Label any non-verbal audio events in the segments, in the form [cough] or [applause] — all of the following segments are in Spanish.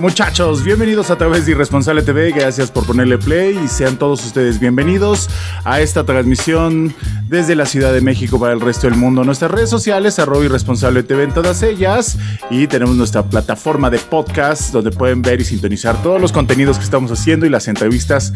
Muchachos, bienvenidos a través de Irresponsable TV, gracias por ponerle play y sean todos ustedes bienvenidos a esta transmisión desde la Ciudad de México para el resto del mundo. Nuestras redes sociales, arroba Irresponsable TV en todas ellas y tenemos nuestra plataforma de podcast donde pueden ver y sintonizar todos los contenidos que estamos haciendo y las entrevistas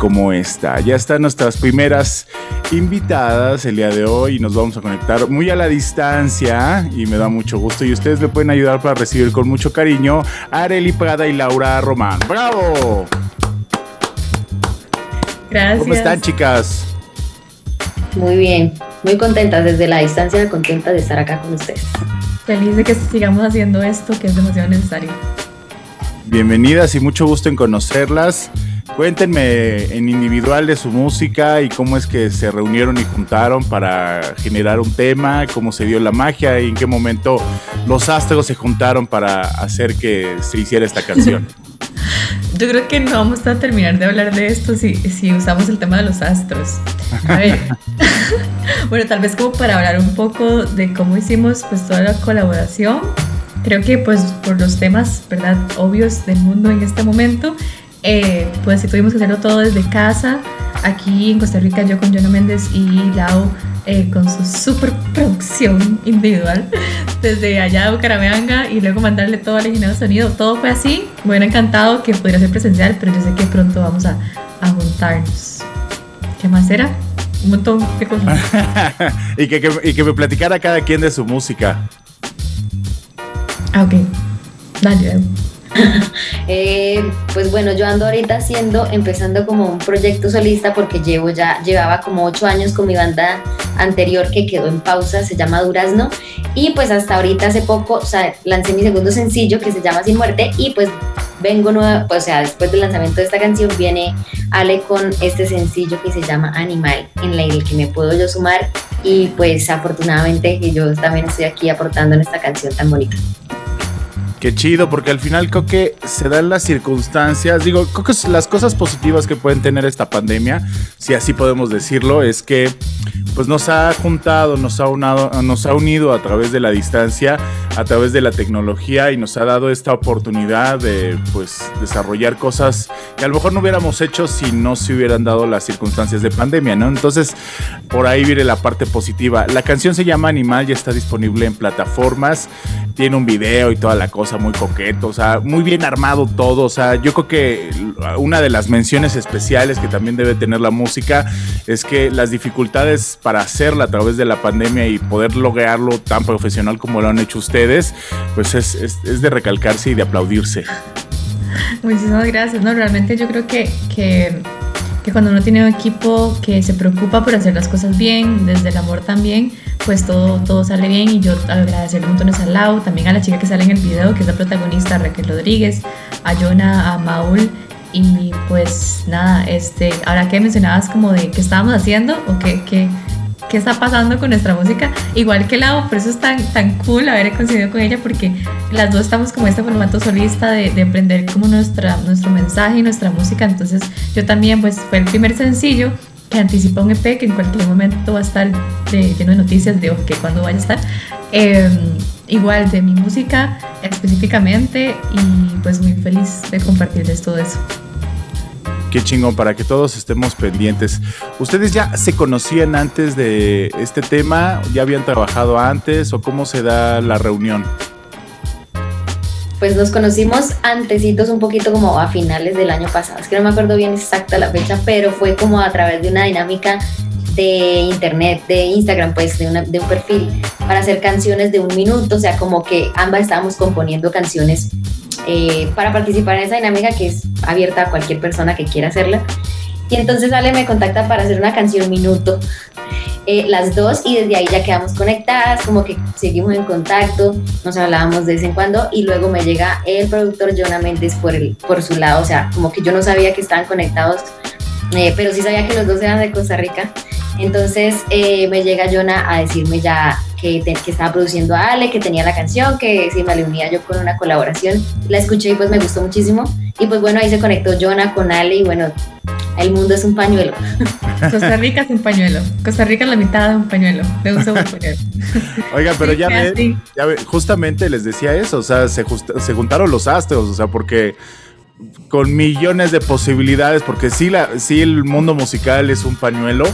como esta. Ya están nuestras primeras invitadas el día de hoy y nos vamos a conectar muy a la distancia y me da mucho gusto y ustedes me pueden ayudar para recibir con mucho cariño a Areli Prada y Laura Román. ¡Bravo! Gracias. ¿Cómo están chicas? Muy bien, muy contentas desde la distancia, contenta de estar acá con ustedes. Feliz de que sigamos haciendo esto que es demasiado necesario. Bienvenidas y mucho gusto en conocerlas. Cuéntenme en individual de su música y cómo es que se reunieron y juntaron para generar un tema, cómo se dio la magia y en qué momento los astros se juntaron para hacer que se hiciera esta canción. [laughs] Yo creo que no vamos a terminar de hablar de esto si, si usamos el tema de los astros. A ver, [laughs] bueno, tal vez como para hablar un poco de cómo hicimos pues toda la colaboración. Creo que pues por los temas, ¿verdad? Obvios del mundo en este momento, eh, pues tuvimos que hacerlo todo desde casa. Aquí en Costa Rica yo con Jono Méndez y Lau eh, con su super producción individual [laughs] desde allá de Bucaramanga y luego mandarle todo al ingeniero de sonido. Todo fue así. Me hubiera encantado que pudiera ser presencial, pero yo sé que pronto vamos a, a juntarnos. ¿Qué más era? Un montón de cosas. [laughs] y, que, que, y que me platicara cada quien de su música. Ah, ok. Dale. [laughs] Eh, pues bueno, yo ando ahorita haciendo, empezando como un proyecto solista porque llevo ya, llevaba como ocho años con mi banda anterior que quedó en pausa, se llama Durazno, y pues hasta ahorita hace poco, o sea, lancé mi segundo sencillo que se llama Sin Muerte y pues vengo nueva, pues, o sea, después del lanzamiento de esta canción viene Ale con este sencillo que se llama Animal, en el que me puedo yo sumar y pues afortunadamente yo también estoy aquí aportando en esta canción tan bonita. Qué chido, porque al final creo que se dan las circunstancias, digo, creo que las cosas positivas que pueden tener esta pandemia, si así podemos decirlo, es que pues nos ha juntado, nos ha, unado, nos ha unido a través de la distancia, a través de la tecnología y nos ha dado esta oportunidad de pues desarrollar cosas que a lo mejor no hubiéramos hecho si no se hubieran dado las circunstancias de pandemia, ¿no? Entonces, por ahí viene la parte positiva. La canción se llama Animal, ya está disponible en plataformas, tiene un video y toda la cosa muy coqueto, o sea, muy bien armado todo, o sea, yo creo que una de las menciones especiales que también debe tener la música es que las dificultades para hacerla a través de la pandemia y poder lograrlo tan profesional como lo han hecho ustedes, pues es, es, es de recalcarse y de aplaudirse. Muchísimas gracias, no, realmente yo creo que, que, que cuando uno tiene un equipo que se preocupa por hacer las cosas bien, desde el amor también, pues todo, todo sale bien. Y yo agradecer montones a Lau, también a la chica que sale en el video, que es la protagonista Raquel Rodríguez, a Jonah, a Maul. Y pues nada, este, ahora que mencionabas como de qué estábamos haciendo o qué, qué, qué está pasando con nuestra música, igual que Lau, por eso es tan, tan cool haber coincidido con ella porque las dos estamos como este formato solista de, de aprender como nuestra, nuestro mensaje y nuestra música, entonces yo también pues fue el primer sencillo que anticipa un EP que en cualquier momento va a estar lleno de noticias de que cuando vaya a estar. Eh, igual de mi música específicamente y pues muy feliz de compartirles todo eso. Qué chingón, para que todos estemos pendientes. ¿Ustedes ya se conocían antes de este tema? ¿Ya habían trabajado antes o cómo se da la reunión? pues nos conocimos antecitos un poquito como a finales del año pasado. Es que no me acuerdo bien exacta la fecha, pero fue como a través de una dinámica de internet, de Instagram, pues de, una, de un perfil para hacer canciones de un minuto, o sea, como que ambas estábamos componiendo canciones eh, para participar en esa dinámica que es abierta a cualquier persona que quiera hacerla. Y entonces Ale me contacta para hacer una canción minuto, eh, las dos, y desde ahí ya quedamos conectadas, como que seguimos en contacto, nos hablábamos de vez en cuando, y luego me llega el productor Jonah Méndez por, el, por su lado, o sea, como que yo no sabía que estaban conectados, eh, pero sí sabía que los dos eran de Costa Rica. Entonces eh, me llega Jonah a decirme ya que, que, estaba produciendo a Ale, que tenía la canción, que si me le unía yo con una colaboración. La escuché y pues me gustó muchísimo. Y pues bueno, ahí se conectó Jonah con Ale y bueno, el mundo es un pañuelo. [laughs] Costa Rica es un pañuelo. Costa Rica es la mitad de un pañuelo, de un solo pañuelo. [laughs] Oiga, pero ya, ve, ya justamente les decía eso, o sea, se, se juntaron los astros, o sea, porque con millones de posibilidades, porque sí, la, sí el mundo musical es un pañuelo,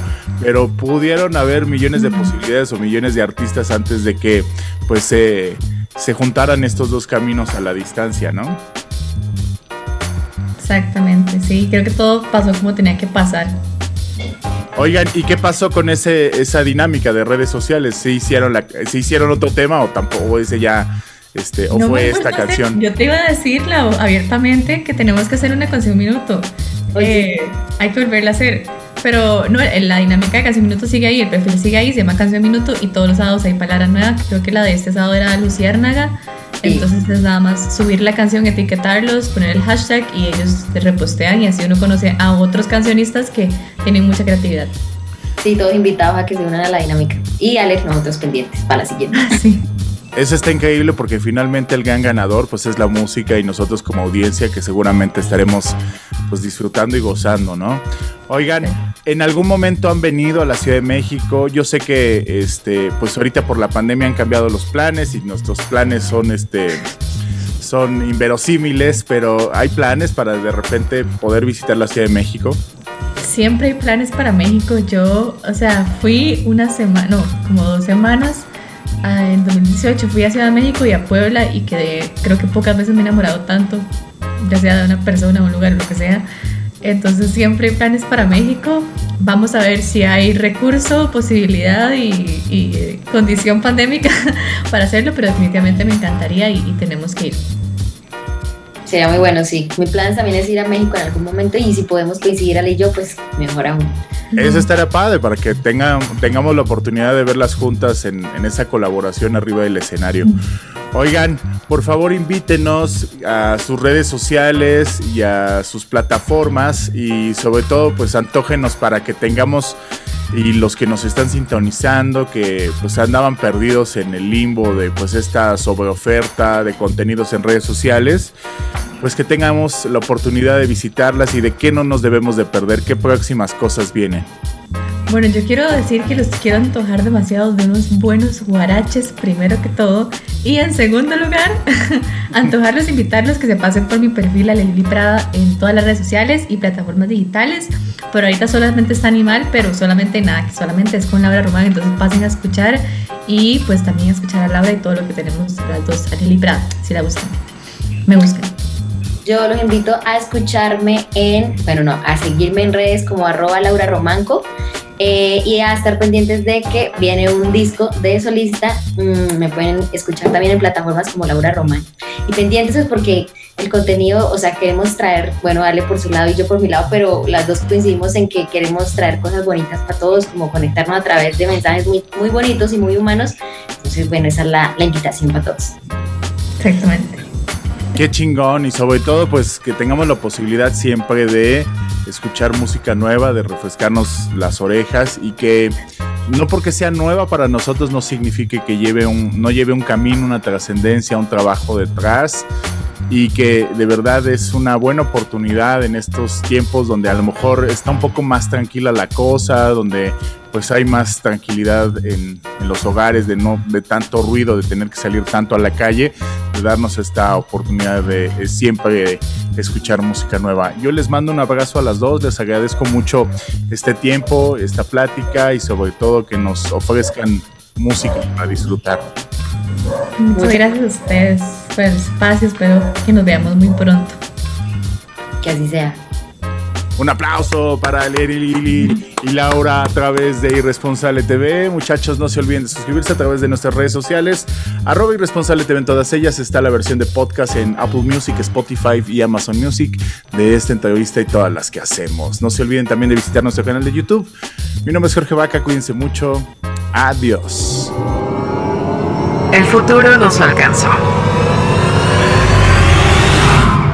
pero pudieron haber millones de posibilidades o millones de artistas antes de que pues se, se juntaran estos dos caminos a la distancia, ¿no? Exactamente, sí, creo que todo pasó como tenía que pasar. Oigan, ¿y qué pasó con ese, esa dinámica de redes sociales? ¿Se hicieron, la, ¿Se hicieron otro tema o tampoco ese ya este, o fue esta canción? yo te iba a decirla abiertamente que tenemos que hacer una canción minuto. Eh, hay que volverla a hacer. Pero no, la dinámica de Canción Minuto sigue ahí, el perfil sigue ahí, se llama Canción Minuto y todos los sábados hay palabra nueva. Creo que la de este sábado era Luciérnaga. Entonces es nada más subir la canción, etiquetarlos, poner el hashtag y ellos te repostean y así uno conoce a otros cancionistas que tienen mucha creatividad. Sí, todos invitados a que se unan a la dinámica. Y Alex, nosotros pendientes para la siguiente. [laughs] Sí. Eso está increíble porque finalmente el gran ganador pues es la música y nosotros como audiencia que seguramente estaremos pues disfrutando y gozando, ¿no? Oigan, en algún momento han venido a la Ciudad de México. Yo sé que este pues ahorita por la pandemia han cambiado los planes y nuestros planes son este son inverosímiles, pero hay planes para de repente poder visitar la Ciudad de México. Siempre hay planes para México. Yo, o sea, fui una semana, no, como dos semanas en 2018 fui a Ciudad de México y a Puebla y quedé, creo que pocas veces me he enamorado tanto, ya sea de una persona, un lugar, lo que sea. Entonces siempre hay planes para México. Vamos a ver si hay recurso, posibilidad y, condición pandémica [laughs] para hacerlo, pero definitivamente me encantaría y, y tenemos que ir. Sería muy bueno, sí. Mi plan también es ir a México en algún momento y si podemos coincidir Ale y yo, pues mejor aún. Eso estaría padre para que tengan, tengamos la oportunidad de verlas juntas en, esa colaboración arriba del escenario. Oigan, por favor invítenos a sus redes sociales y a sus plataformas y sobre todo pues antógenos para que tengamos y los que nos están sintonizando que pues andaban perdidos en el limbo de pues esta sobreoferta de contenidos en redes sociales pues que tengamos la oportunidad de visitarlas y de qué no nos debemos de perder, qué próximas cosas vienen. Bueno, yo quiero decir que los quiero antojar demasiado de unos buenos guaraches, primero que todo. Y en segundo lugar, [laughs] antojarlos, invitarlos que se pasen por mi perfil Aleli Prada en todas las redes sociales y plataformas digitales. Pero ahorita solamente está Animal, pero solamente nada, que solamente es con Laura Román. Entonces pasen a escuchar y pues también a escuchar a Laura y todo lo que tenemos las dos Aleli Prada, si la buscan. Me buscan. Yo los invito a escucharme en, bueno, no, a seguirme en redes como arroba Laura Romanco eh, y a estar pendientes de que viene un disco de solista. Mm, me pueden escuchar también en plataformas como Laura Román. Y pendientes es porque el contenido, o sea, queremos traer, bueno, dale por su lado y yo por mi lado, pero las dos coincidimos en que queremos traer cosas bonitas para todos, como conectarnos a través de mensajes muy, muy bonitos y muy humanos. Entonces, bueno, esa es la, la invitación para todos. Exactamente. Qué chingón y sobre todo pues que tengamos la posibilidad siempre de escuchar música nueva, de refrescarnos las orejas y que no porque sea nueva para nosotros no signifique que lleve un, no lleve un camino, una trascendencia, un trabajo detrás y que de verdad es una buena oportunidad en estos tiempos donde a lo mejor está un poco más tranquila la cosa, donde pues hay más tranquilidad en, los hogares de no de tanto ruido, de tener que salir tanto a la calle, de darnos esta oportunidad de, siempre escuchar música nueva. Yo les mando un abrazo a las dos, les agradezco mucho este tiempo, esta plática y sobre todo que nos ofrezcan música para disfrutar. Muchas gracias a ustedes por el espacio, espero que nos veamos muy pronto. Que así sea. Un aplauso para Lili y Laura a través de Irresponsable TV. Muchachos, no se olviden de suscribirse a través de nuestras redes sociales. Arroba Irresponsable TV en todas ellas. Está la versión de podcast en Apple Music, Spotify y Amazon Music de esta entrevista y todas las que hacemos. No se olviden también de visitar nuestro canal de YouTube. Mi nombre es Jorge Vaca, cuídense mucho. Adiós. El futuro nos alcanzó.